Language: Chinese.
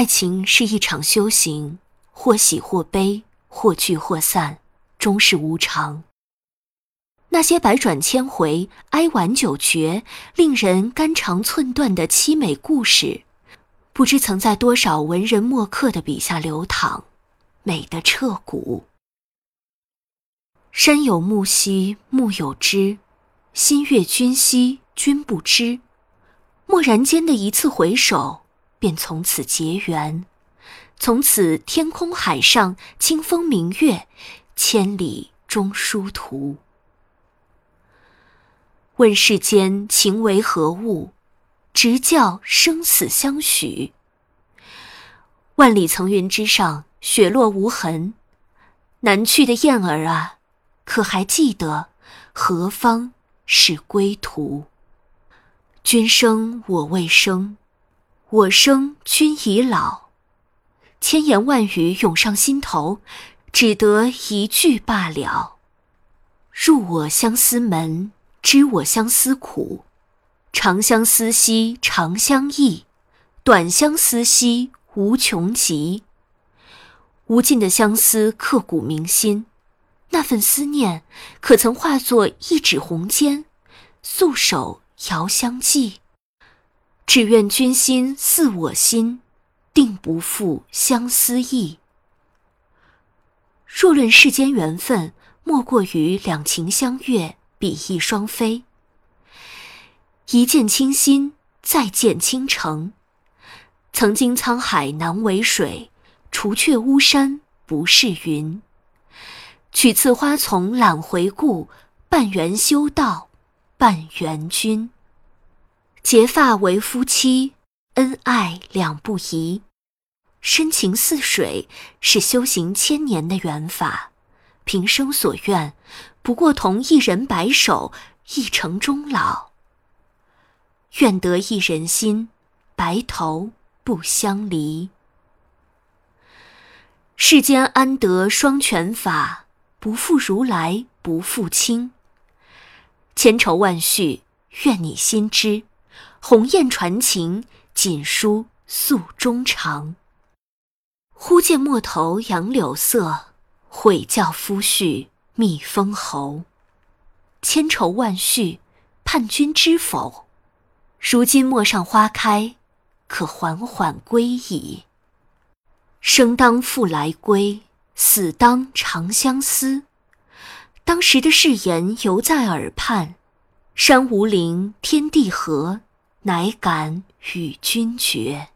爱情是一场修行，或喜或悲，或聚或散，终是无常。那些百转千回、哀婉久绝、令人肝肠寸断的凄美故事，不知曾在多少文人墨客的笔下流淌，美得彻骨。山有木兮木有枝，心悦君兮君不知。蓦然间的一次回首，便从此结缘，从此天空海上清风明月，千里中殊途。问世间情为何物，直教生死相许。万里层云之上，雪落无痕。南去的雁儿啊，可还记得何方是归途？君生我未生，我生君已老。千言万语涌上心头，只得一句罢了。入我相思门。知我相思苦，长相思兮长相忆，短相思兮无穷极。无尽的相思刻骨铭心，那份思念可曾化作一纸红笺，素手遥相寄？只愿君心似我心，定不负相思意。若论世间缘分，莫过于两情相悦。比翼双飞，一见倾心，再见倾城。曾经沧海难为水，除却巫山不是云。取次花丛懒回顾，半缘修道，半缘君。结发为夫妻，恩爱两不疑。深情似水，是修行千年的缘法。平生所愿。不过同一人白首，一城终老。愿得一人心，白头不相离。世间安得双全法？不负如来不负卿。千愁万绪，愿你心知。鸿雁传情，锦书诉衷肠。忽见陌头杨柳色，悔教夫婿。觅封侯，千愁万绪，盼君知否？如今陌上花开，可缓缓归矣。生当复来归，死当长相思。当时的誓言犹在耳畔，山无陵，天地合，乃敢与君绝。